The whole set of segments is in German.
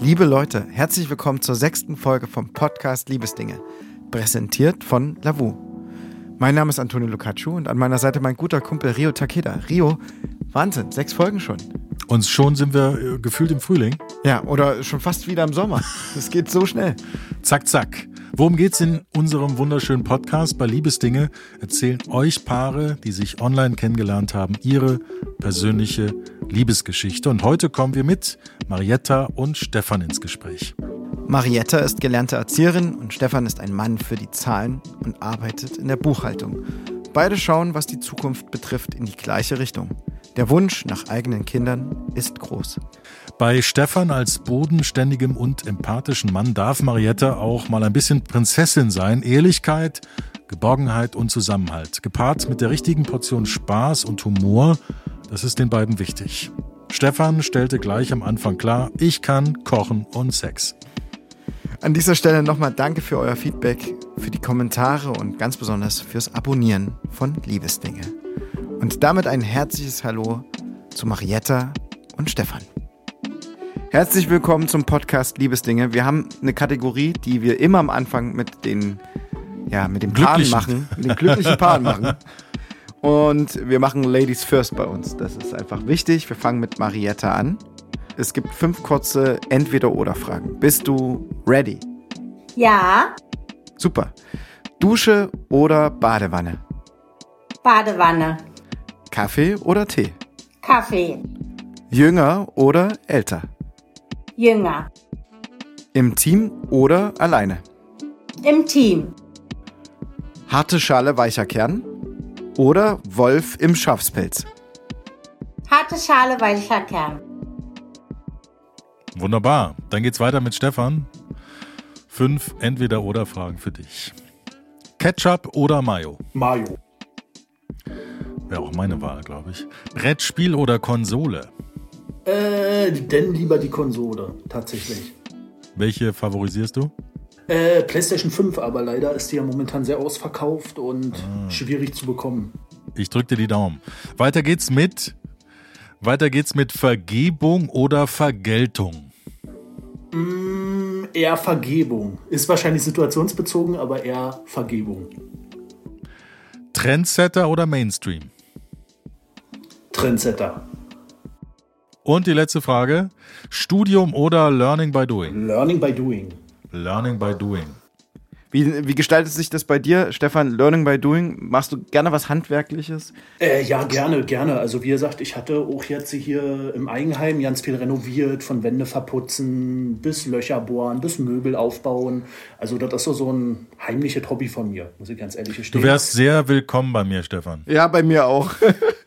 Liebe Leute, herzlich willkommen zur sechsten Folge vom Podcast Liebesdinge, präsentiert von Lavu. Mein Name ist Antonio Lucaccio und an meiner Seite mein guter Kumpel Rio Takeda. Rio, Wahnsinn, sechs Folgen schon. Und schon sind wir äh, gefühlt im Frühling. Ja, oder schon fast wieder im Sommer. Es geht so schnell. Zack, zack. Worum geht's in unserem wunderschönen Podcast? Bei Liebesdinge erzählen euch Paare, die sich online kennengelernt haben, ihre persönliche Liebesgeschichte. Und heute kommen wir mit Marietta und Stefan ins Gespräch. Marietta ist gelernte Erzieherin und Stefan ist ein Mann für die Zahlen und arbeitet in der Buchhaltung. Beide schauen, was die Zukunft betrifft, in die gleiche Richtung. Der Wunsch nach eigenen Kindern ist groß. Bei Stefan als bodenständigem und empathischen Mann darf Marietta auch mal ein bisschen Prinzessin sein. Ehrlichkeit, Geborgenheit und Zusammenhalt. Gepaart mit der richtigen Portion Spaß und Humor, das ist den beiden wichtig. Stefan stellte gleich am Anfang klar, ich kann kochen und Sex. An dieser Stelle nochmal danke für euer Feedback, für die Kommentare und ganz besonders fürs Abonnieren von Liebesdinge. Und damit ein herzliches Hallo zu Marietta und Stefan. Herzlich willkommen zum Podcast Liebesdinge. Wir haben eine Kategorie, die wir immer am Anfang mit den, ja, mit den Paaren machen, mit den glücklichen Paaren machen. Und wir machen Ladies First bei uns. Das ist einfach wichtig. Wir fangen mit Marietta an. Es gibt fünf kurze Entweder-Oder-Fragen. Bist du ready? Ja. Super. Dusche oder Badewanne? Badewanne. Kaffee oder Tee? Kaffee. Jünger oder älter? Jünger. Im Team oder alleine? Im Team. Harte Schale, weicher Kern? Oder Wolf im Schafspelz? Harte Schale, weicher Kern. Wunderbar. Dann geht's weiter mit Stefan. Fünf Entweder-Oder-Fragen für dich. Ketchup oder Mayo? Mayo. Wäre auch meine Wahl, glaube ich. Brettspiel oder Konsole? Äh, denn lieber die Konsole, tatsächlich. Welche favorisierst du? Äh, PlayStation 5, aber leider ist die ja momentan sehr ausverkauft und ah. schwierig zu bekommen. Ich drück dir die Daumen. Weiter geht's mit weiter geht's mit Vergebung oder Vergeltung. Mm, eher Vergebung. Ist wahrscheinlich situationsbezogen, aber eher Vergebung. Trendsetter oder Mainstream? Trendsetter. Und die letzte Frage: Studium oder Learning by Doing? Learning by Doing. Learning by Doing. Wie, wie gestaltet sich das bei dir, Stefan? Learning by Doing? Machst du gerne was Handwerkliches? Äh, ja, gerne, gerne. Also wie gesagt, ich hatte auch jetzt hier im Eigenheim ganz viel renoviert, von Wände verputzen, bis Löcher bohren, bis Möbel aufbauen. Also das ist so, so ein heimliches Hobby von mir, muss ich ganz ehrlich gestehen. Du wärst sehr willkommen bei mir, Stefan. Ja, bei mir auch.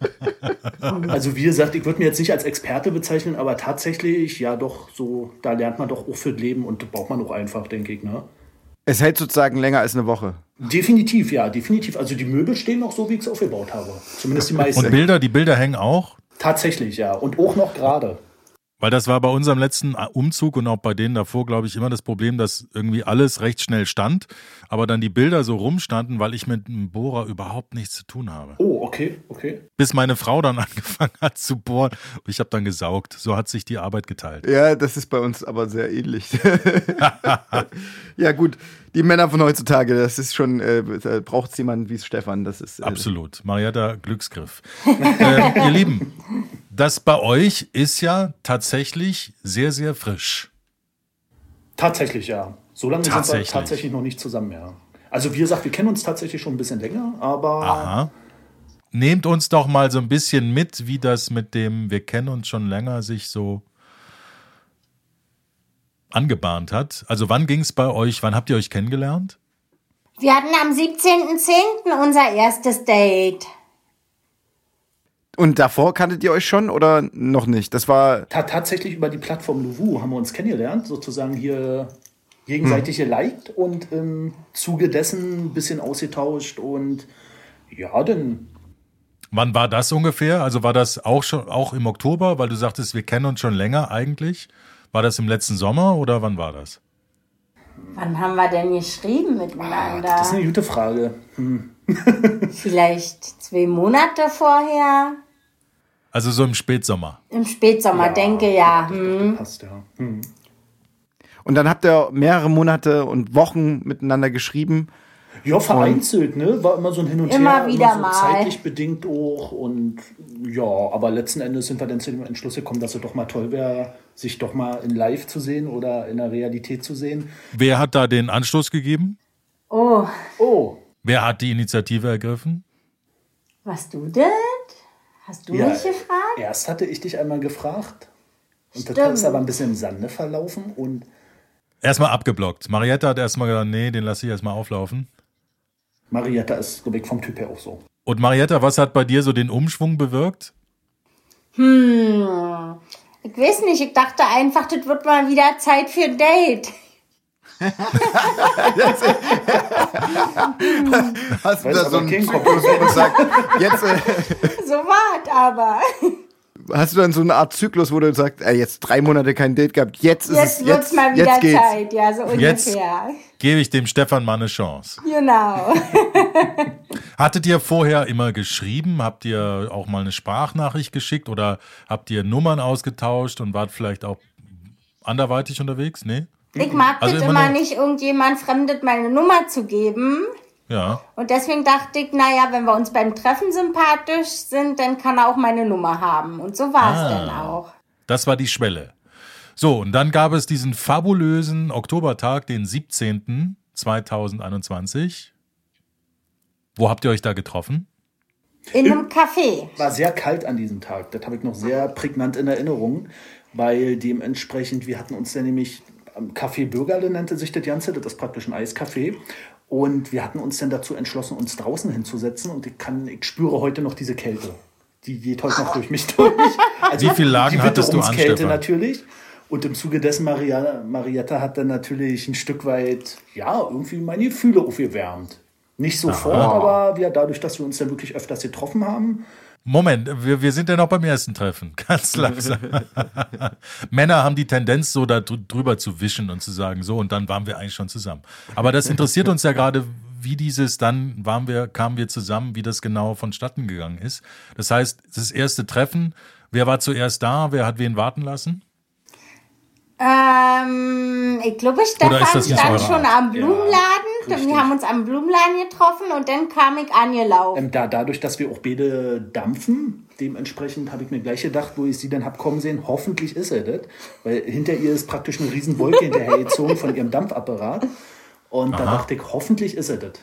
also wie gesagt, ich würde mir jetzt nicht als Experte bezeichnen, aber tatsächlich, ja doch, so, da lernt man doch auch für das Leben und braucht man auch einfach, denke ich, ne? Es hält sozusagen länger als eine Woche. Definitiv, ja, definitiv. Also die Möbel stehen noch so, wie ich es aufgebaut habe. Zumindest die meisten. Und Bilder, die Bilder hängen auch? Tatsächlich, ja. Und auch noch gerade. Weil das war bei unserem letzten Umzug und auch bei denen davor, glaube ich, immer das Problem, dass irgendwie alles recht schnell stand, aber dann die Bilder so rumstanden, weil ich mit einem Bohrer überhaupt nichts zu tun habe. Oh, okay, okay. Bis meine Frau dann angefangen hat zu bohren. Ich habe dann gesaugt. So hat sich die Arbeit geteilt. Ja, das ist bei uns aber sehr ähnlich. ja, gut. Die Männer von heutzutage, das ist schon, äh, braucht es jemanden wie Stefan. Das ist, äh, Absolut. Marietta Glücksgriff. äh, ihr Lieben, das bei euch ist ja tatsächlich sehr, sehr frisch. Tatsächlich, ja. So lange sind wir tatsächlich noch nicht zusammen, ja. Also wie gesagt, wir kennen uns tatsächlich schon ein bisschen länger, aber. Aha. Nehmt uns doch mal so ein bisschen mit, wie das mit dem Wir kennen uns schon länger sich so angebahnt hat. Also wann ging es bei euch, wann habt ihr euch kennengelernt? Wir hatten am 17.10. unser erstes Date. Und davor kanntet ihr euch schon oder noch nicht? Das war. Ta tatsächlich über die Plattform Luvu haben wir uns kennengelernt, sozusagen hier gegenseitig hm. geliked und im Zuge dessen ein bisschen ausgetauscht und ja, dann. Wann war das ungefähr? Also war das auch schon auch im Oktober, weil du sagtest, wir kennen uns schon länger eigentlich? War das im letzten Sommer oder wann war das? Wann haben wir denn geschrieben miteinander? Ah, das ist eine gute Frage. Hm. Vielleicht zwei Monate vorher. Also so im Spätsommer. Im Spätsommer, ja, denke ja. Hm. Passt, ja. Hm. Und dann habt ihr mehrere Monate und Wochen miteinander geschrieben. Ja, vereinzelt, ne? War immer so ein Hin und Immer Her. wieder so mal. Zeitlich bedingt auch. Und ja, aber letzten Endes sind wir dann zu dem Entschluss gekommen, dass es doch mal toll wäre, sich doch mal in live zu sehen oder in der Realität zu sehen. Wer hat da den Anstoß gegeben? Oh, Oh, Wer hat die Initiative ergriffen? was du denn? Hast du ja. mich gefragt? Erst hatte ich dich einmal gefragt. Und das Stimmt. ist aber ein bisschen im Sande verlaufen. Und Erstmal abgeblockt. Marietta hat erstmal gesagt, nee, den lasse ich erstmal auflaufen. Marietta ist, ich, vom Typ her auch so. Und Marietta, was hat bei dir so den Umschwung bewirkt? Hm. Ich weiß nicht, ich dachte einfach, das wird mal wieder Zeit für ein Date. Hast du da so einen Zyklus, wo du sagst, jetzt, äh, So war es aber. hast du dann so eine Art Zyklus, wo du sagst, äh, jetzt drei Monate kein Date gehabt, jetzt ist Jetzt es, wird's jetzt, mal wieder jetzt geht's. Zeit, ja, so Jetzt. ungefähr. Gebe ich dem Stefan mal eine Chance. Genau. Hattet ihr vorher immer geschrieben? Habt ihr auch mal eine Sprachnachricht geschickt oder habt ihr Nummern ausgetauscht und wart vielleicht auch anderweitig unterwegs? Nee? Ich mag Also das immer nicht, irgendjemand Fremdet meine Nummer zu geben. Ja. Und deswegen dachte ich, naja, wenn wir uns beim Treffen sympathisch sind, dann kann er auch meine Nummer haben. Und so war es Ah. dann auch. Das war die Schwelle. So, und dann gab es diesen fabulösen Oktobertag, den 17. 2021. Wo habt ihr euch da getroffen? In einem Café. War sehr kalt an diesem Tag. Das habe ich noch sehr prägnant in Erinnerung, weil dementsprechend, wir hatten uns dann nämlich Café Bürgerle nannte sich das Ganze, das ist praktisch ein Eiscafé. Und wir hatten uns dann dazu entschlossen, uns draußen hinzusetzen. Und ich kann, ich spüre heute noch diese Kälte. Die geht heute noch durch mich durch. Also Wie viel Lagen die hattest du an, Stefan? natürlich. Und im Zuge dessen, Maria, Marietta hat dann natürlich ein Stück weit, ja, irgendwie meine Gefühle aufgewärmt. Nicht sofort, aber wir, dadurch, dass wir uns dann wirklich öfters getroffen haben, Moment, wir, wir sind ja noch beim ersten Treffen. Ganz langsam. Männer haben die Tendenz, so da drü- drüber zu wischen und zu sagen, so, und dann waren wir eigentlich schon zusammen. Aber das interessiert uns ja gerade, wie dieses dann waren wir, kamen wir zusammen, wie das genau vonstatten gegangen ist. Das heißt, das erste Treffen, wer war zuerst da, wer hat wen warten lassen? Ähm, ich glaube, Stefan stand schon Art? am Blumenladen. Richtig. wir haben uns am Blumenladen getroffen und dann kam ich angelaufen. Ähm, da, dadurch, dass wir auch beide dampfen, dementsprechend habe ich mir gleich gedacht, wo ich sie dann hab kommen sehen, hoffentlich ist er das. Weil hinter ihr ist praktisch eine Riesenwolke hinterhergezogen von ihrem Dampfapparat. Und da dachte ich, hoffentlich ist er das.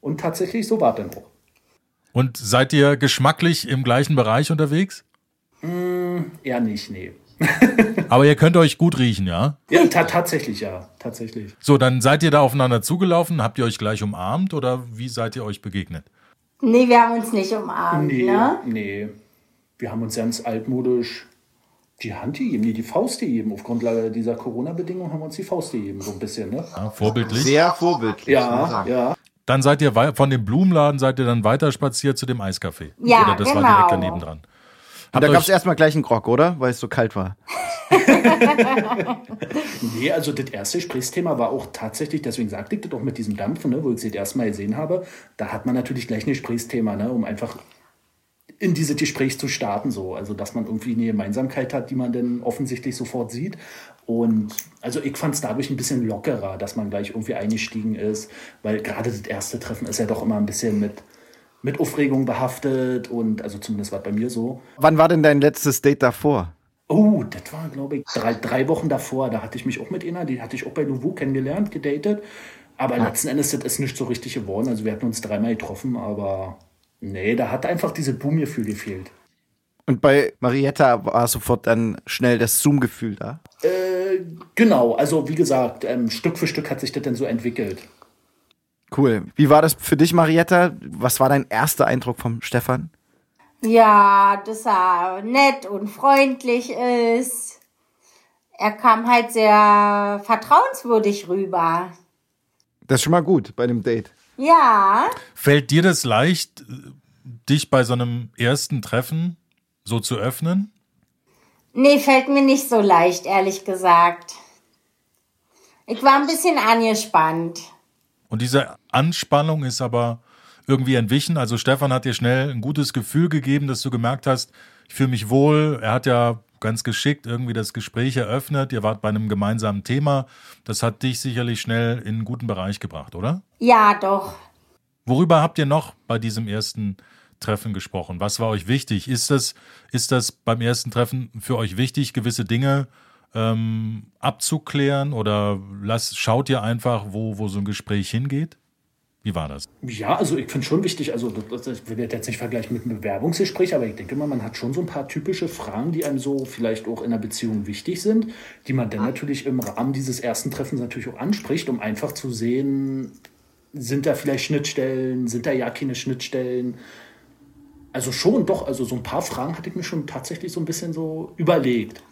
Und tatsächlich, so war es dann auch. Und seid ihr geschmacklich im gleichen Bereich unterwegs? Eher nicht, nee. Aber ihr könnt euch gut riechen, ja? Ja, ta tatsächlich, ja. Tatsächlich. So, dann seid ihr da aufeinander zugelaufen, habt ihr euch gleich umarmt oder wie seid ihr euch begegnet? Nee, wir haben uns nicht umarmt, Nee, ne? nee. Wir haben uns ganz altmodisch die Hand gegeben, nee, die Faust gegeben. Auf Grundlage dieser Corona-Bedingungen haben wir uns die Faust gegeben, so ein bisschen, ne? Ja, vorbildlich. Sehr vorbildlich. Ja, ja. Dann seid ihr von dem Blumenladen seid ihr dann weiter spaziert zu dem Eiscafé. Ja, Oder das war genau. direkt daneben dran. Und da gab es erstmal gleich einen Grog, oder? Weil es so kalt war. Nee, also das erste Gesprächsthema war auch tatsächlich, deswegen sagte ich das auch mit diesem Dampfen, ne, wo ich sie das erste Mal gesehen habe, da hat man natürlich gleich ein Gesprächsthema, ne, um einfach in dieses Gespräch zu starten, so. Also, dass man irgendwie eine Gemeinsamkeit hat, die man dann offensichtlich sofort sieht. Und also ich fand es dadurch ein bisschen lockerer, dass man gleich irgendwie eingestiegen ist, weil gerade das erste Treffen ist ja doch immer ein bisschen mit, mit Aufregung behaftet und also zumindest war es bei mir so. Wann war denn dein letztes Date davor? Oh, das war, glaube ich, drei, drei Wochen davor. Da hatte ich mich auch mit einer, die hatte ich auch bei Louvu kennengelernt, gedatet. Aber letzten Endes das ist nicht so richtig geworden. Also wir hatten uns dreimal getroffen, aber nee, da hat einfach dieses Boom-Gefühl gefehlt. Und bei Marietta war sofort dann schnell das Zoom-Gefühl da. Genau, also wie gesagt, ähm, Stück für Stück hat sich das dann so entwickelt. Cool. Wie war das für dich, Marietta? Was war dein erster Eindruck vom Stefan? Ja, dass er nett und freundlich ist. Er kam halt sehr vertrauenswürdig rüber. Das ist schon mal gut bei dem Date. Ja, Fällt dir das leicht, dich bei so einem ersten Treffen so zu öffnen? nee, fällt mir nicht so leicht, ehrlich gesagt. Ich war ein bisschen angespannt. Und diese Anspannung ist aber irgendwie entwichen. Also Stefan hat dir schnell ein gutes Gefühl gegeben, dass du gemerkt hast, ich fühle mich wohl. Er hat ja ganz geschickt irgendwie das Gespräch eröffnet. Ihr wart bei einem gemeinsamen Thema. Das hat dich sicherlich schnell in einen guten Bereich gebracht, oder? Ja, doch. Worüber habt ihr noch bei diesem ersten Treffen gesprochen? Was war euch wichtig? Ist das, ist das beim ersten Treffen für euch wichtig, gewisse Dinge ähm, abzuklären oder lasst, schaut ihr einfach, wo, wo so ein Gespräch hingeht? Wie war das? Ja, also ich finde schon wichtig, also das, das will jetzt nicht vergleichen mit einem Bewerbungsgespräch, aber ich denke mal, man hat schon so ein paar typische Fragen, die einem so vielleicht auch in einer Beziehung wichtig sind, die man dann natürlich im Rahmen dieses ersten Treffens natürlich auch anspricht, um einfach zu sehen, sind da vielleicht Schnittstellen, sind da ja keine Schnittstellen. Also schon, doch, also so ein paar Fragen hatte ich mir schon tatsächlich so ein bisschen so überlegt.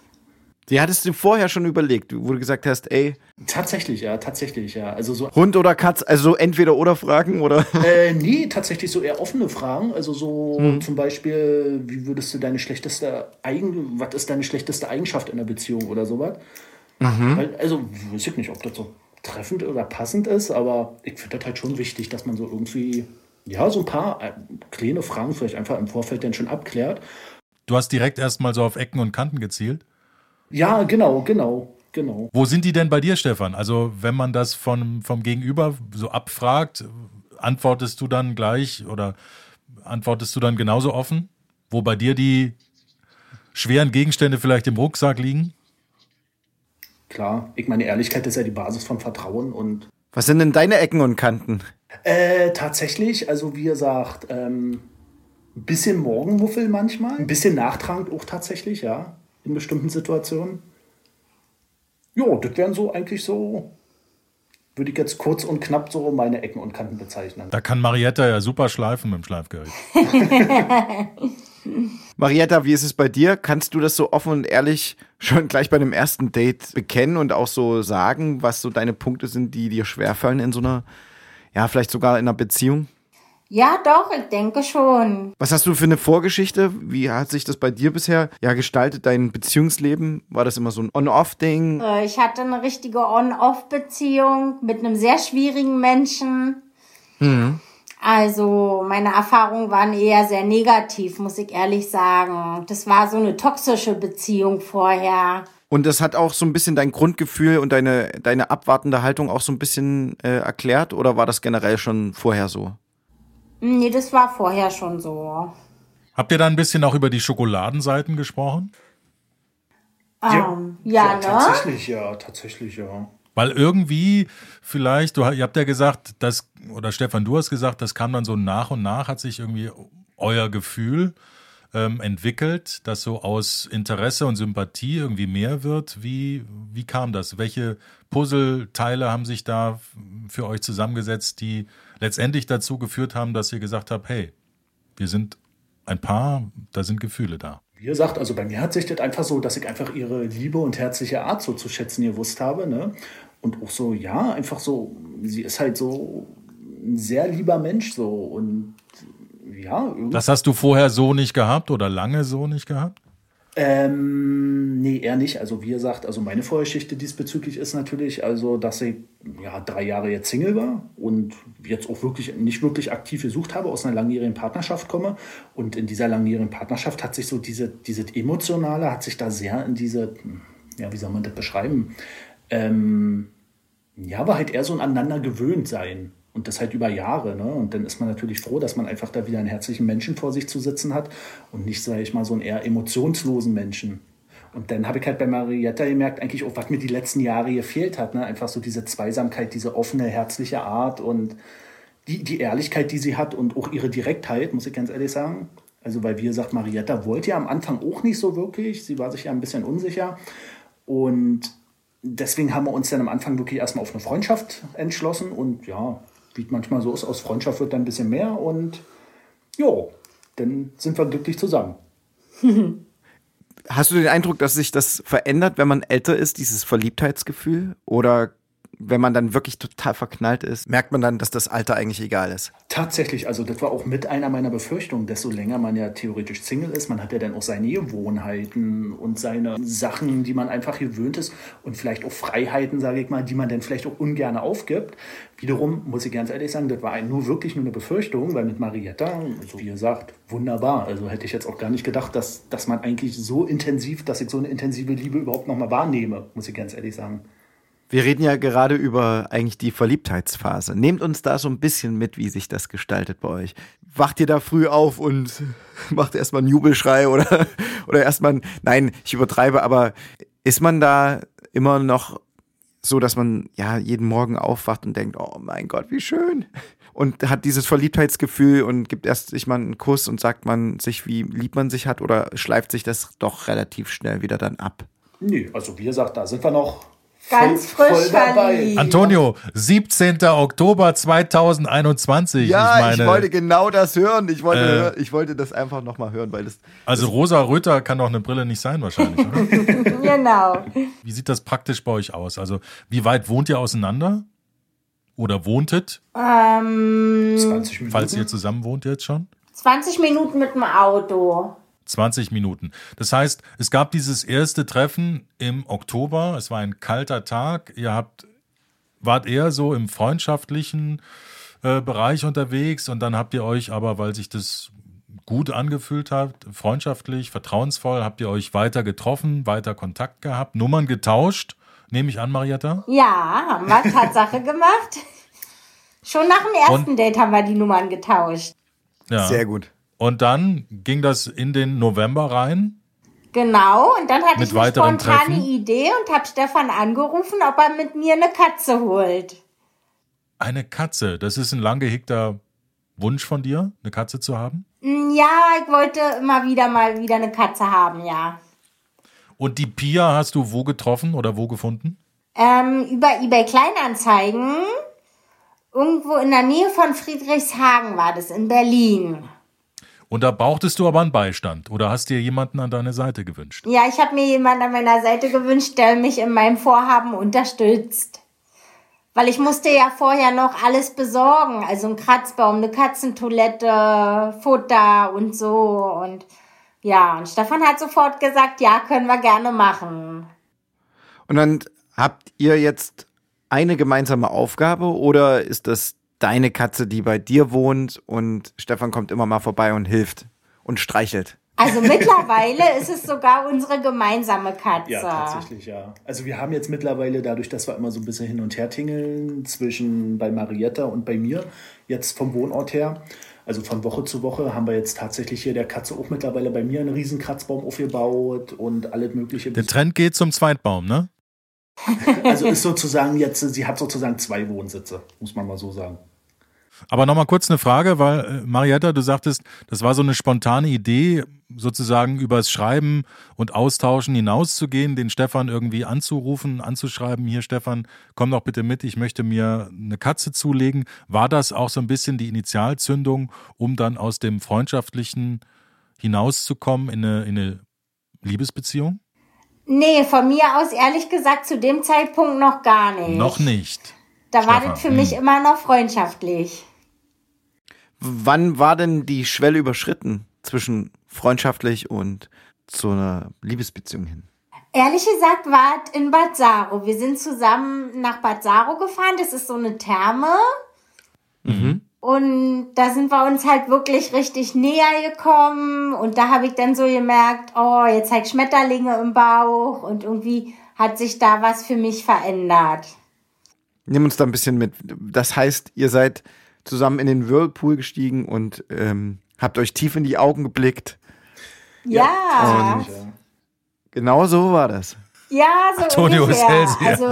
Die hattest du vorher schon überlegt, wo du gesagt hast, ey. Tatsächlich, ja, tatsächlich, ja. Also so. Hund oder Katz, also so entweder oder Fragen oder? Äh, nee, tatsächlich so eher offene Fragen. Also so hm. zum Beispiel, wie würdest du deine schlechteste Eigen, was ist deine schlechteste Eigenschaft in der Beziehung oder sowas? Mhm. Weil, also, weiß ich nicht, ob das so treffend oder passend ist, aber ich finde das halt schon wichtig, dass man so irgendwie, ja, so ein paar äh, kleine Fragen vielleicht einfach im Vorfeld dann schon abklärt. Du hast direkt erstmal so auf Ecken und Kanten gezielt? Ja, genau, genau. Genau. Wo sind die denn bei dir, Stefan? Also, wenn man das von, vom Gegenüber so abfragt, antwortest du dann gleich oder antwortest du dann genauso offen? Wo bei dir die schweren Gegenstände vielleicht im Rucksack liegen? Klar, ich meine, Ehrlichkeit ist ja die Basis von Vertrauen und. Was sind denn deine Ecken und Kanten? Äh, tatsächlich, also wie gesagt, ähm, ein bisschen Morgenmuffel manchmal, ein bisschen nachtragend auch tatsächlich, ja in bestimmten Situationen. Ja, das wären so eigentlich so, würde ich jetzt kurz und knapp so meine Ecken und Kanten bezeichnen. Da kann Marietta ja super schleifen mit dem Schleifgerät. Marietta, wie ist es bei dir? Kannst du das so offen und ehrlich schon gleich bei dem ersten Date bekennen und auch so sagen, was so deine Punkte sind, die dir schwerfallen in so einer, ja, vielleicht sogar in einer Beziehung? Ja, doch, ich denke schon. Was hast du für eine Vorgeschichte? Wie hat sich das bei dir bisher ja gestaltet, dein Beziehungsleben? War das immer so ein On-Off-Ding? Äh, ich hatte eine richtige On-Off-Beziehung mit einem sehr schwierigen Menschen. Mhm. Also meine Erfahrungen waren eher sehr negativ, muss ich ehrlich sagen. Das war so eine toxische Beziehung vorher. Und das hat auch so ein bisschen dein Grundgefühl und deine, deine abwartende Haltung auch so ein bisschen äh, erklärt oder war das generell schon vorher so? Nee, das war vorher schon so. Habt ihr da ein bisschen auch über die Schokoladenseiten gesprochen? Ja, um, ähm, ja, ja ne? tatsächlich, ja, tatsächlich, ja. Weil irgendwie vielleicht, du, ihr habt ja gesagt, dass, oder Stefan, du hast gesagt, das kam dann so nach und nach, hat sich irgendwie euer Gefühl ähm, entwickelt, dass so aus Interesse und Sympathie irgendwie mehr wird. Wie, wie kam das? Welche Puzzleteile haben sich da für euch zusammengesetzt, die letztendlich dazu geführt haben, dass ihr gesagt habt, hey, wir sind ein Paar, da sind Gefühle da. Wie gesagt, also bei mir hat sich das einfach so, dass ich einfach ihre Liebe und herzliche Art so zu schätzen gewusst habe. Ne? Und auch so, ja, einfach so, sie ist halt so ein sehr lieber Mensch so und ja. Das hast du vorher so nicht gehabt oder lange so nicht gehabt? Ähm, eher nicht. Also wie gesagt, also meine Vorgeschichte diesbezüglich ist natürlich, also dass ich ja drei Jahre jetzt Single war und jetzt auch wirklich nicht wirklich aktiv gesucht habe, aus einer langjährigen Partnerschaft komme. Und in dieser langjährigen Partnerschaft hat sich so diese, diese Emotionale, hat sich da sehr in diese, ja, wie soll man das beschreiben? Ähm, ja, war halt eher so ein aneinander gewöhnt sein. Und das halt über Jahre. Ne? Und dann ist man natürlich froh, dass man einfach da wieder einen herzlichen Menschen vor sich zu sitzen hat und nicht, sage ich mal, so einen eher emotionslosen Menschen. Und dann habe ich halt bei Marietta gemerkt, eigentlich auch, was mir die letzten Jahre gefehlt hat. Ne? Einfach so diese Zweisamkeit, diese offene, herzliche Art und die, die Ehrlichkeit, die sie hat und auch ihre Direktheit, muss ich ganz ehrlich sagen. Also, weil, wie gesagt, Marietta wollte ja am Anfang auch nicht so wirklich. Sie war sich ja ein bisschen unsicher. Und deswegen haben wir uns dann am Anfang wirklich erstmal auf eine Freundschaft entschlossen. Und ja, wie es manchmal so ist, aus Freundschaft wird dann ein bisschen mehr und jo, dann sind wir glücklich zusammen. Hast du den Eindruck, dass sich das verändert, wenn man älter ist, dieses Verliebtheitsgefühl? Oder wenn man dann wirklich total verknallt ist, merkt man dann, dass das Alter eigentlich egal ist. Tatsächlich, also das war auch mit einer meiner Befürchtungen, desto länger man ja theoretisch Single ist, man hat ja dann auch seine Gewohnheiten und seine Sachen, die man einfach gewöhnt ist und vielleicht auch Freiheiten, sage ich mal, die man dann vielleicht auch ungern aufgibt. Wiederum muss ich ganz ehrlich sagen, das war nur wirklich nur eine Befürchtung, weil mit Marietta, so wie ihr sagt, wunderbar. Also hätte ich jetzt auch gar nicht gedacht, dass, dass man eigentlich so intensiv, dass ich so eine intensive Liebe überhaupt nochmal wahrnehme, muss ich ganz ehrlich sagen. Wir reden ja gerade über eigentlich die Verliebtheitsphase. Nehmt uns da so ein bisschen mit, wie sich das gestaltet bei euch. Wacht ihr da früh auf und macht erstmal einen Jubelschrei oder, oder erstmal, nein, ich übertreibe, aber ist man da immer noch so, dass man ja jeden Morgen aufwacht und denkt, oh mein Gott, wie schön. Und hat dieses Verliebtheitsgefühl und gibt erst sich mal einen Kuss und sagt man sich, wie lieb man sich hat oder schleift sich das doch relativ schnell wieder dann ab? Nee, also wie gesagt, da sind wir noch Ganz voll, frisch voll dabei. Antonio, 17. Oktober 2021. Ja, ich, meine, ich wollte genau das hören. Ich wollte, äh, ich wollte das einfach nochmal hören, weil das. Also das Rosa Röter kann doch eine Brille nicht sein, wahrscheinlich, oder? genau. Wie sieht das praktisch bei euch aus? Also, wie weit wohnt ihr auseinander? Oder wohntet? Ähm, 20 Minuten. Falls ihr zusammen wohnt jetzt schon? 20 Minuten mit dem Auto. 20 Minuten. Das heißt, es gab dieses erste Treffen im Oktober. Es war ein kalter Tag. Ihr habt, wart eher so im freundschaftlichen äh, Bereich unterwegs und dann habt ihr euch aber, weil sich das gut angefühlt hat, freundschaftlich, vertrauensvoll, habt ihr euch weiter getroffen, weiter Kontakt gehabt, Nummern getauscht, nehme ich an, Marietta? Ja, haben wir Tatsache gemacht. Schon nach dem ersten und, Date haben wir die Nummern getauscht. Ja. Sehr gut. Und dann ging das in den November rein. Genau, und dann hatte mit ich eine spontane Treffen. Idee und habe Stefan angerufen, ob er mit mir eine Katze holt. Eine Katze, das ist ein lang gehegter Wunsch von dir, eine Katze zu haben? Mm, ja, ich wollte immer wieder mal wieder eine Katze haben, ja. Und die Pia hast du wo getroffen oder wo gefunden? Ähm, über eBay Kleinanzeigen. Irgendwo in der Nähe von Friedrichshagen war das, in Berlin. Und da brauchtest du aber einen Beistand oder hast dir jemanden an deine Seite gewünscht? Ja, ich habe mir jemanden an meiner Seite gewünscht, der mich in meinem Vorhaben unterstützt. Weil ich musste ja vorher noch alles besorgen. Also ein Kratzbaum, eine Katzentoilette, Futter und so. Und ja, und Stefan hat sofort gesagt, ja, können wir gerne machen. Und dann habt ihr jetzt eine gemeinsame Aufgabe oder ist das deine Katze, die bei dir wohnt und Stefan kommt immer mal vorbei und hilft und streichelt. Also mittlerweile ist es sogar unsere gemeinsame Katze. Ja, tatsächlich, ja. Also wir haben jetzt mittlerweile, dadurch, dass wir immer so ein bisschen hin und her tingeln, zwischen bei Marietta und bei mir, jetzt vom Wohnort her, also von Woche zu Woche, haben wir jetzt tatsächlich hier der Katze auch mittlerweile bei mir einen riesen Kratzbaum aufgebaut und alles mögliche. Der Trend geht zum Zweitbaum, ne? Also ist sozusagen jetzt, sie hat sozusagen zwei Wohnsitze, muss man mal so sagen. Aber nochmal kurz eine Frage, weil äh, Marietta, du sagtest, das war so eine spontane Idee, sozusagen übers Schreiben und Austauschen hinauszugehen, den Stefan irgendwie anzurufen, anzuschreiben, hier Stefan, komm doch bitte mit, ich möchte mir eine Katze zulegen. War das auch so ein bisschen die Initialzündung, um dann aus dem Freundschaftlichen hinauszukommen in eine, in eine Liebesbeziehung? Nee, von mir aus ehrlich gesagt zu dem Zeitpunkt noch gar nicht. Noch nicht. Da Stefan. war das für mich hm. immer noch freundschaftlich. Wann war denn die Schwelle überschritten zwischen freundschaftlich und zu einer Liebesbeziehung hin? Ehrlich gesagt war es in Bad Saro. Wir sind zusammen nach Bad Saro gefahren. Das ist so eine Therme. Mhm. Und da sind wir uns halt wirklich richtig näher gekommen. Und da habe ich dann so gemerkt, oh, jetzt halt Schmetterlinge im Bauch. Und irgendwie hat sich da was für mich verändert. Nimm uns da ein bisschen mit. Das heißt, ihr seid zusammen in den Whirlpool gestiegen und ähm, habt euch tief in die Augen geblickt. Ja. Und genau so war das. Ja, so Antonio ungefähr. Also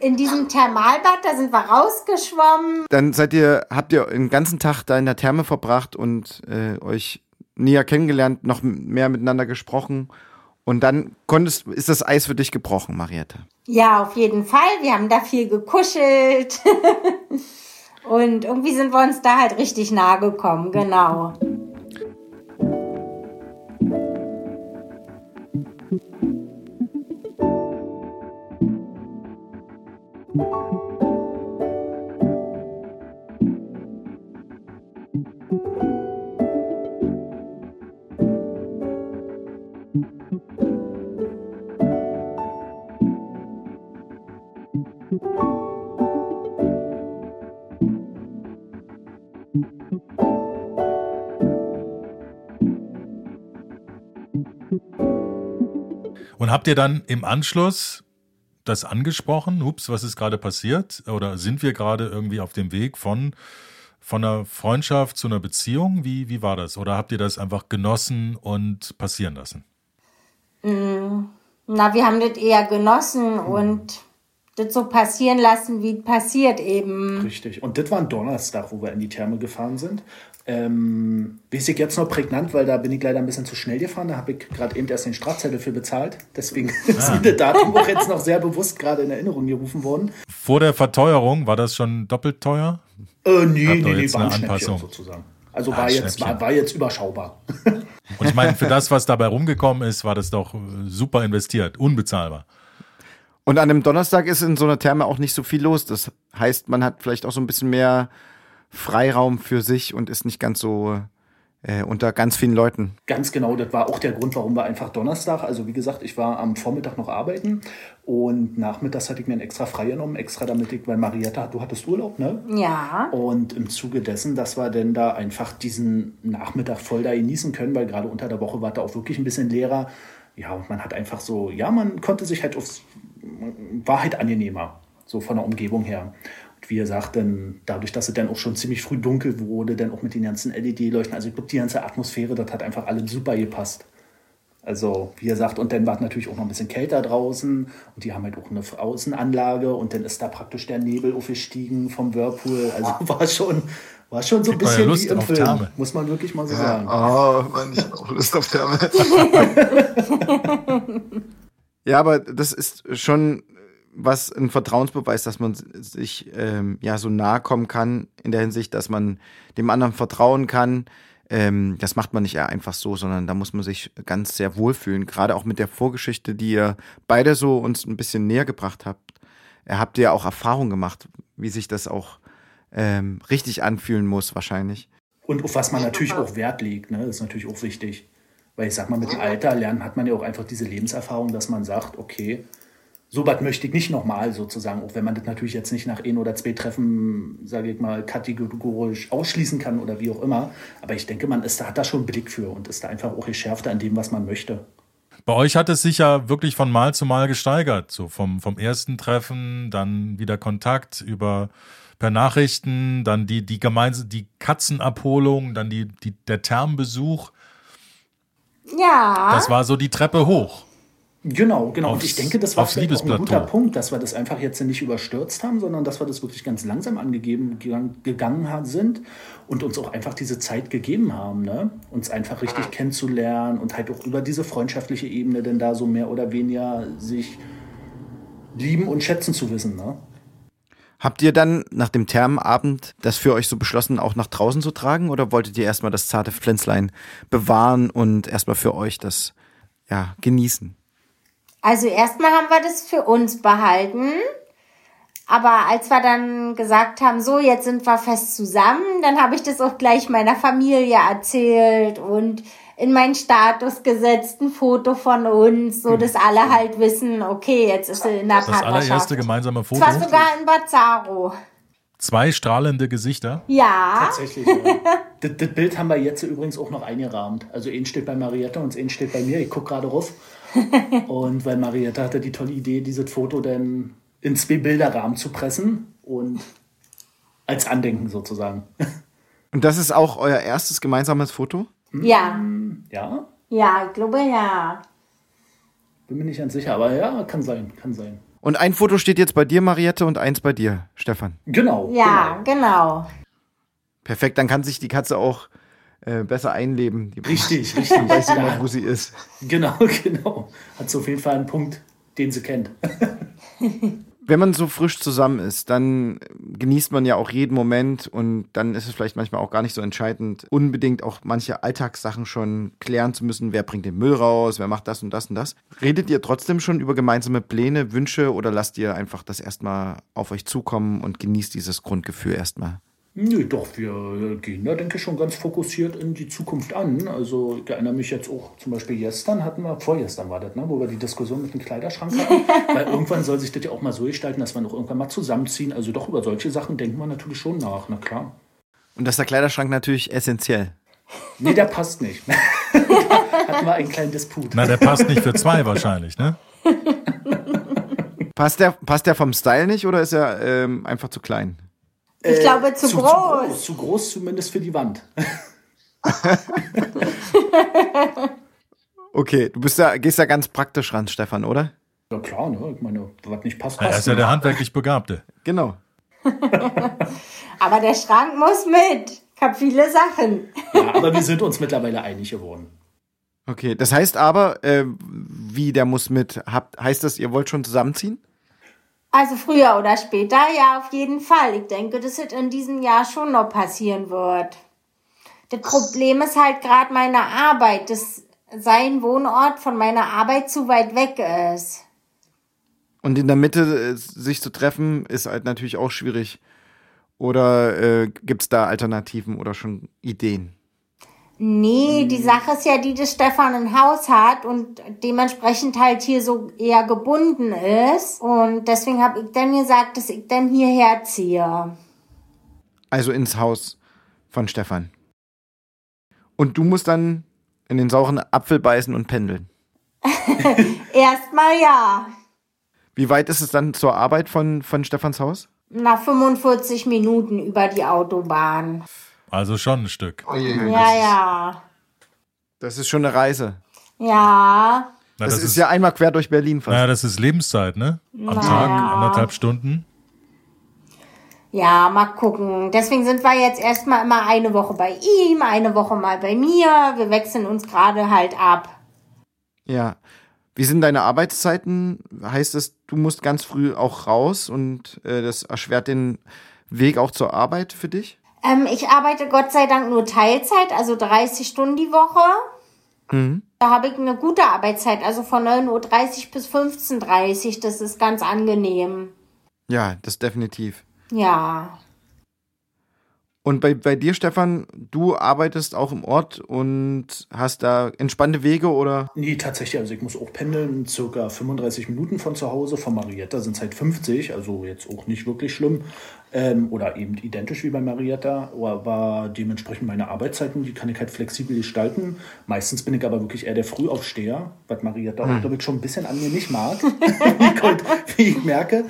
in diesem Thermalbad, da sind wir rausgeschwommen. Dann seid ihr, habt ihr den ganzen Tag da in der Therme verbracht und äh, euch näher kennengelernt, noch mehr miteinander gesprochen. Und dann konntest, ist das Eis für dich gebrochen, Mariette. Ja, auf jeden Fall. Wir haben da viel gekuschelt. Und irgendwie sind wir uns da halt richtig nahe gekommen, genau. Und habt ihr dann im Anschluss das angesprochen? Ups, was ist gerade passiert? Oder sind wir gerade irgendwie auf dem Weg von, von einer Freundschaft zu einer Beziehung? Wie, wie war das? Oder habt ihr das einfach genossen und passieren lassen? Na, wir haben das eher genossen und das so passieren lassen, wie es passiert eben. Richtig. Und das war ein Donnerstag, wo wir in die Therme gefahren sind. Ähm, weiß ich jetzt noch prägnant, weil da bin ich leider ein bisschen zu schnell gefahren. Da habe ich gerade eben erst den Strafzettel für bezahlt. Deswegen ist mir das Datum auch jetzt noch sehr bewusst gerade in Erinnerung gerufen worden. Vor der Verteuerung war das schon doppelt teuer? Äh, nee, nee, nee, jetzt war ein eine Schnäppchen Anpassung? sozusagen. Also Ah, war, jetzt, war, war jetzt überschaubar. Und ich meine, für das, was dabei rumgekommen ist, war das doch äh, super investiert, unbezahlbar. Und an dem Donnerstag ist in so einer Therme auch nicht so viel los. Das heißt, man hat vielleicht auch so ein bisschen mehr Freiraum für sich und ist nicht ganz so äh, unter ganz vielen Leuten. Ganz genau, das war auch der Grund, warum wir einfach Donnerstag, also wie gesagt, ich war am Vormittag noch arbeiten und nachmittags hatte ich mir einen extra frei genommen, extra damit ich, weil Marietta, du hattest Urlaub, ne? Ja. Und im Zuge dessen, dass wir denn da einfach diesen Nachmittag voll da genießen können, weil gerade unter der Woche war da auch wirklich ein bisschen leerer. Ja, und man hat einfach so, ja, man konnte sich halt aufs, war halt angenehmer, so von der Umgebung her. Wie gesagt, dann dadurch, dass es dann auch schon ziemlich früh dunkel wurde, dann auch mit den ganzen LED-Leuchten, also ich glaube, die ganze Atmosphäre, das hat einfach alles super gepasst. Also, wie gesagt, und dann war es natürlich auch noch ein bisschen kälter draußen und die haben halt auch eine Außenanlage und dann ist da praktisch der Nebel aufgestiegen vom Whirlpool. Also war schon, war schon so ein ja bisschen Lust wie im auf Film, Therme. muss man wirklich mal so sagen. Oh, Mann, ich habe auch Lust auf Therme. ja, aber das ist schon was ein Vertrauensbeweis, dass man sich ähm, ja so nahe kommen kann in der Hinsicht, dass man dem anderen vertrauen kann. Ähm, das macht man nicht einfach so, sondern da muss man sich ganz sehr wohlfühlen. Gerade auch mit der Vorgeschichte, die ihr beide so uns ein bisschen näher gebracht habt. Ihr habt ja auch Erfahrung gemacht, wie sich das auch ähm, richtig anfühlen muss, wahrscheinlich. Und auf was man natürlich auch Wert legt, ne, ist natürlich auch wichtig. Weil ich sag mal, mit dem Alter lernen hat man ja auch einfach diese Lebenserfahrung, dass man sagt, okay, so was möchte ich nicht nochmal sozusagen, auch wenn man das natürlich jetzt nicht nach ein oder zwei Treffen, sage ich mal, kategorisch ausschließen kann oder wie auch immer. Aber ich denke, man ist, da hat da schon einen Blick für und ist da einfach auch geschärfter an dem, was man möchte. Bei euch hat es sich ja wirklich von Mal zu Mal gesteigert. So vom, vom ersten Treffen, dann wieder Kontakt über per Nachrichten, dann die, die gemeinsam, die Katzenabholung, dann die, die, der Termbesuch. Ja. Das war so die Treppe hoch. Genau, genau. und Aufs- ich denke, das war vielleicht auch ein guter Punkt, dass wir das einfach jetzt nicht überstürzt haben, sondern dass wir das wirklich ganz langsam angegeben gegangen, sind und uns auch einfach diese Zeit gegeben haben, ne? uns einfach richtig kennenzulernen und halt auch über diese freundschaftliche Ebene denn da so mehr oder weniger sich lieben und schätzen zu wissen. Ne? Habt ihr dann nach dem Thermenabend das für euch so beschlossen, auch nach draußen zu tragen? Oder wolltet ihr erstmal das zarte Pflänzlein bewahren und erstmal für euch das ja, genießen? Also erstmal haben wir das für uns behalten. Aber als wir dann gesagt haben, so, jetzt sind wir fest zusammen, dann habe ich das auch gleich meiner Familie erzählt und in meinen Status gesetzt, ein Foto von uns, so dass alle halt wissen, okay, jetzt ist sie in der Das Partnerschaft. allererste gemeinsame Foto. war sogar in Bazzaro. Zwei strahlende Gesichter. Ja. Tatsächlich. Ja. das, das Bild haben wir jetzt übrigens auch noch eingerahmt. Also ein steht bei Marietta und ein steht bei mir. Ich gucke gerade rauf. Und weil Marietta hatte die tolle Idee, dieses Foto dann in zwei Bilderrahmen zu pressen und als Andenken sozusagen. Und das ist auch euer erstes gemeinsames Foto? Ja. ja, Ja, ich glaube ja. bin mir nicht ganz sicher, aber ja, kann sein, kann sein. Und ein Foto steht jetzt bei dir, Mariette, und eins bei dir, Stefan. Genau. Ja, genau. Perfekt, dann kann sich die Katze auch äh, besser einleben. Die Richtig, richtig. weiß immer, wo sie ist. genau, genau. Hat so auf jeden Fall einen Punkt, den sie kennt. wenn man so frisch zusammen ist, dann genießt man ja auch jeden Moment und dann ist es vielleicht manchmal auch gar nicht so entscheidend, unbedingt auch manche Alltagssachen schon klären zu müssen. Wer bringt den Müll raus? Wer macht das und das und das? Redet ihr trotzdem schon über gemeinsame Pläne, Wünsche oder lasst ihr einfach das erstmal auf euch zukommen und genießt dieses Grundgefühl erstmal? Nö, doch, wir gehen da, denke ich, schon ganz fokussiert in die Zukunft an. Also ich erinnere mich jetzt auch, zum Beispiel gestern hatten wir, vorgestern war das, ne, wo wir die Diskussion mit dem Kleiderschrank hatten, weil irgendwann soll sich das ja auch mal so gestalten, dass wir noch irgendwann mal zusammenziehen. Also doch über solche Sachen denken wir natürlich schon nach, na klar. Und das ist der Kleiderschrank natürlich essentiell. Nee, der passt nicht. hatten wir einen kleinen Disput. Na, der passt nicht für zwei wahrscheinlich, ne? Passt der, passt der vom Style nicht oder ist er ähm, einfach zu klein? Ich glaube, zu, zu, groß. Zu groß. Zu groß zumindest für die Wand. okay, du bist da, gehst da ganz praktisch ran, Stefan, oder? Ja klar, ne? Ich meine, was nicht passt, Er passt. ist ja der handwerklich Begabte. Genau. Aber der Schrank muss mit. Ich habe viele Sachen. ja, aber wir sind uns mittlerweile einig geworden. Okay, das heißt aber, äh, wie der muss mit, habt, heißt das, ihr wollt schon zusammenziehen? Also früher oder später, ja, auf jeden Fall. Ich denke, dass es in diesem Jahr schon noch passieren wird. Das Problem ist halt gerade meine Arbeit, dass sein Wohnort von meiner Arbeit zu weit weg ist. Und in der Mitte äh, sich zu treffen, ist halt natürlich auch schwierig. Oder äh, gibt es da Alternativen oder schon Ideen? Nee, die Sache ist ja die, dass Stefan ein Haus hat und dementsprechend halt hier so eher gebunden ist. Und deswegen habe ich dann gesagt, dass ich dann hierher ziehe. Also ins Haus von Stefan. Und du musst dann in den sauren Apfel beißen und pendeln. Erstmal ja. Wie weit ist es dann zur Arbeit von, von Stefans Haus? Nach 45 Minuten über die Autobahn. Also schon ein Stück. Ja, ja. Das ist schon eine Reise. Ja. Na, Das, ist, ja einmal quer durch Berlin fast. naja, das ist Lebenszeit, ne? Am Tag, anderthalb Stunden. Ja, mal gucken. Deswegen sind wir jetzt erstmal immer eine Woche bei ihm, eine Woche mal bei mir. Wir wechseln uns gerade halt ab. Ja. Wie sind deine Arbeitszeiten? Heißt das, du musst ganz früh auch raus und äh, das erschwert den Weg auch zur Arbeit für dich? Ähm, ich arbeite Gott sei Dank nur Teilzeit, also 30 Stunden die Woche. Da habe ich eine gute Arbeitszeit, also von 9.30 Uhr bis 15.30 Uhr. Das ist ganz angenehm. Ja, das definitiv. Ja. Und bei, bei dir, Stefan, du arbeitest auch im Ort und hast da entspannte Wege oder? Nee, tatsächlich, also ich muss auch pendeln, circa 35 Minuten von zu Hause. Von Marietta sind es halt 50, also jetzt auch nicht wirklich schlimm. Ähm, oder eben identisch wie bei Marietta, aber war dementsprechend meine Arbeitszeiten, die kann ich halt flexibel gestalten. Meistens bin ich aber wirklich eher der Frühaufsteher, was Marietta auch, glaube ich, schon ein bisschen an mir nicht mag, wie, ich, heute- wie ich merke.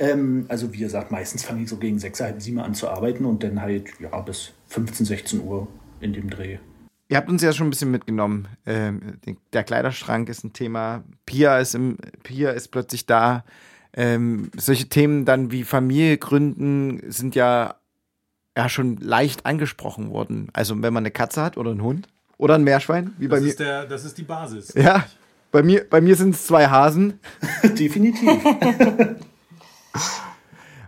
Ähm, also wie gesagt, meistens fange ich so gegen 6, halb 7 an zu arbeiten und dann halt ja, bis 15, 16 Uhr in dem Dreh. Ihr habt uns ja schon ein bisschen mitgenommen. Ähm, der Kleiderschrank ist ein Thema. Pia ist, im, Pia ist plötzlich da. Ähm, solche Themen dann wie Familie gründen sind ja, ja schon leicht angesprochen worden. Also wenn man eine Katze hat oder einen Hund oder ein Meerschwein, wie bei Das mir. ist, der, das ist die Basis. Ja, bei mir, bei mir sind es zwei Hasen. Definitiv.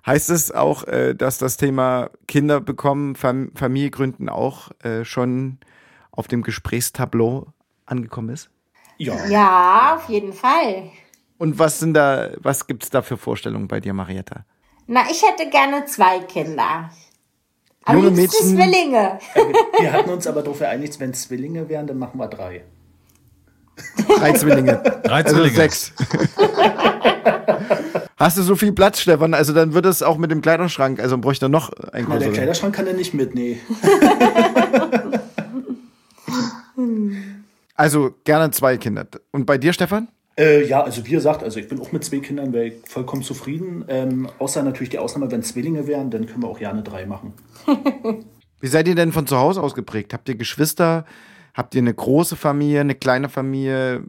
Heißt es auch, äh, dass das Thema Kinder bekommen, Fam Familie gründen auch äh, schon auf dem Gesprächstableau angekommen ist? Ja. Ja, auf jeden Fall. Und was sind da, was gibt's da für Vorstellungen bei dir, Marietta? Na, ich hätte gerne zwei Kinder. Am Junge Mädchen. Zwillinge. Wir hatten uns aber darauf geeinigt, wenn es Zwillinge wären, dann machen wir drei. Drei Zwillinge. Drei Also Zwillinge. sechs. Hast du so viel Platz, Stefan? Also dann wird es auch mit dem Kleiderschrank, also bräuchte noch ein Na, der. Kleiderschrank kann er nicht mit, nee. Also gerne zwei Kinder. Und bei dir, Stefan? Äh, ja, also wie gesagt, also ich bin auch mit zwei Kindern vollkommen zufrieden. Ähm, außer natürlich die Ausnahme, wenn Zwillinge wären, dann können wir auch gerne drei machen. Wie seid ihr denn von zu Hause aus geprägt? Habt ihr Geschwister? Habt ihr eine große Familie, eine kleine Familie?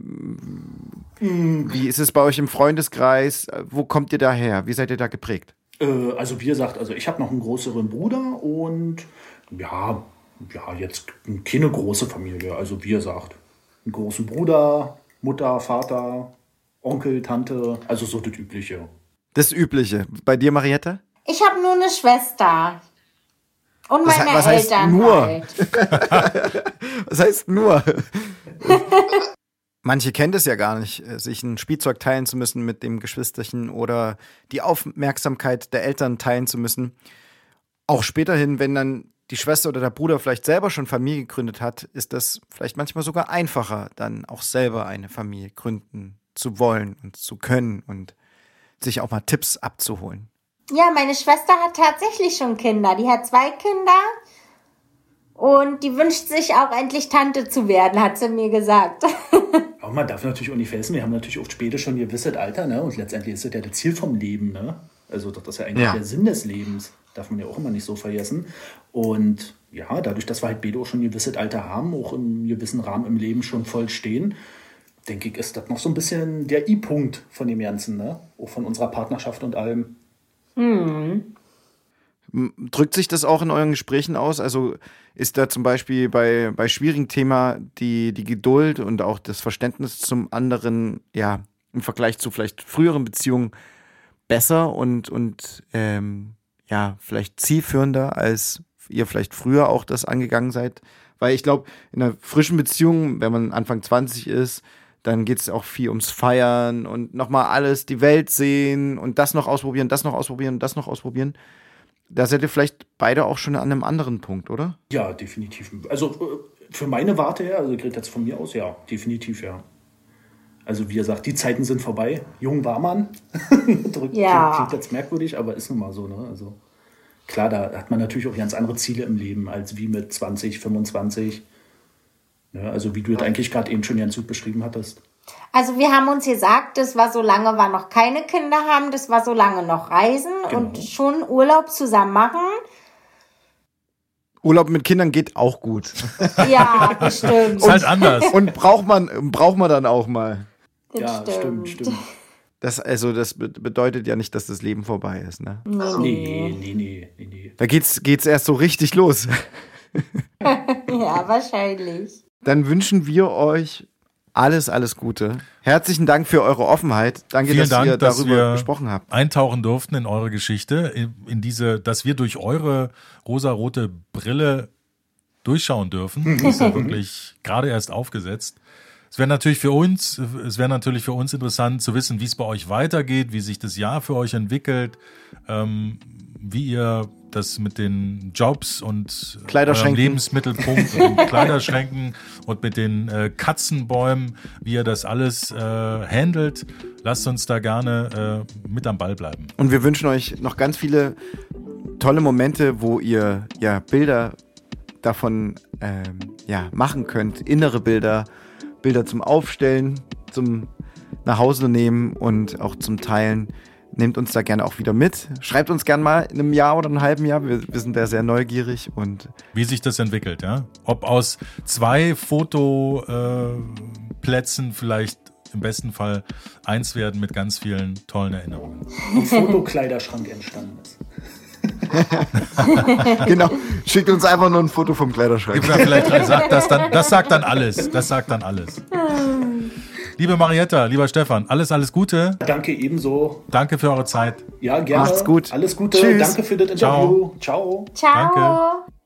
Wie ist es bei euch im Freundeskreis? Wo kommt ihr daher? Wie seid ihr da geprägt? Äh, also wie gesagt, also ich habe noch einen größeren Bruder und ja, ja, jetzt keine große Familie. Also wie gesagt, einen großen Bruder, Mutter, Vater, Onkel, Tante, also so das Übliche. Das Übliche. Bei dir, Marietta? Ich habe nur eine Schwester. Und Was meine was heißt Eltern nur? halt. Was heißt nur? Manche kennen das ja gar nicht, äh, sich ein Spielzeug teilen zu müssen mit dem Geschwisterchen oder die Aufmerksamkeit der Eltern teilen zu müssen. Auch späterhin, wenn dann die Schwester oder der Bruder vielleicht selber schon Familie gegründet hat, ist das vielleicht manchmal sogar einfacher, dann auch selber eine Familie gründen zu wollen und zu können und sich auch mal Tipps abzuholen. Ja, meine Schwester hat tatsächlich schon Kinder. Die hat zwei Kinder. Und die wünscht sich auch endlich Tante zu werden, hat sie mir gesagt. Aber man darf natürlich auch nicht vergessen, wir haben natürlich oft später schon gewisses Alter, ne? Und letztendlich ist das ja das Ziel vom Leben, ne? Also das ist ja eigentlich Ja. der Sinn des Lebens. Darf man ja auch immer nicht so vergessen. Und ja, dadurch, dass wir halt beide auch schon ein gewisses Alter haben, auch im gewissen Rahmen im Leben schon voll stehen, denke ich, ist das noch so ein bisschen der I-Punkt von dem Ganzen, ne? Auch von unserer Partnerschaft und allem. Drückt sich das auch in euren Gesprächen aus? Also ist da zum Beispiel bei, bei schwierigen Thema die, die Geduld und auch das Verständnis zum anderen, ja, im Vergleich zu vielleicht früheren Beziehungen besser und, und ähm, ja, vielleicht zielführender, als ihr vielleicht früher auch das angegangen seid? Weil ich glaube, in einer frischen Beziehung, wenn man Anfang 20 ist, dann geht es auch viel ums Feiern und nochmal alles, die Welt sehen und das noch ausprobieren, das noch ausprobieren, das noch ausprobieren. Da seid ihr vielleicht beide auch schon an einem anderen Punkt, oder? Ja, definitiv. Also äh, für meine Warte her, also rede jetzt von mir aus, ja, definitiv, ja. Also wie gesagt, die Zeiten sind vorbei. Jung war man. Drückt, Ja. klingt, klingt jetzt merkwürdig, aber ist nun mal so. Ne? Also klar, da hat man natürlich auch ganz andere Ziele im Leben als wie mit 20, 25. Ne? Also wie du das eigentlich gerade eben schon ganz gut beschrieben hattest. Also wir haben uns gesagt, das war so lange wir noch keine Kinder haben, das war so lange noch reisen und schon Urlaub zusammen machen. Urlaub mit Kindern geht auch gut. Ja, bestimmt. Ist halt anders. Und braucht man, braucht man dann auch mal. Das ja, stimmt, stimmt. Das, also, das be- bedeutet ja nicht, dass das Leben vorbei ist, ne? Nee, Nee, nee, nee, nee. Da geht's, geht's erst so richtig los. Ja, wahrscheinlich. Dann wünschen wir euch alles, alles Gute. Herzlichen Dank für eure Offenheit. Danke, Vielen dass Dank, ihr dass darüber wir gesprochen habt. eintauchen durften in eure Geschichte, in, in diese, dass wir durch eure rosarote Brille durchschauen dürfen. Das ist ja wirklich gerade erst aufgesetzt. Es wäre natürlich für uns, es wäre natürlich für uns interessant zu wissen, wie es bei euch weitergeht, wie sich das Jahr für euch entwickelt, ähm, wie ihr das mit den Jobs und Kleiderschränken. eurem Lebensmittelpunkt und Kleiderschränken und mit den äh, Katzenbäumen, wie ihr das alles äh, handelt. Lasst uns da gerne äh, mit am Ball bleiben. Und wir wünschen euch noch ganz viele tolle Momente, wo ihr ja Bilder davon ähm, ja, machen könnt. Innere Bilder, Bilder zum Aufstellen, zum nach Hause nehmen und auch zum Teilen. Nehmt uns da gerne auch wieder mit. Schreibt uns gerne mal in einem Jahr oder einem halben Jahr. Wir, wir sind da sehr neugierig und Wie sich das entwickelt, ja? Ob aus zwei Fotoplätzen äh, vielleicht im besten Fall eins werden mit ganz vielen tollen Erinnerungen. Ein Fotokleiderschrank entstanden ist. genau. Schickt uns einfach nur ein Foto vom Kleiderschrank. Vielleicht sagt das dann, das sagt dann alles. Das sagt dann alles. Liebe Marietta, lieber Stefan, alles, alles Gute. Danke ebenso. Danke für eure Zeit. Ja, gerne. Macht's gut. Alles Gute. Tschüss. Danke für das Interview. Ciao. Ciao. Danke.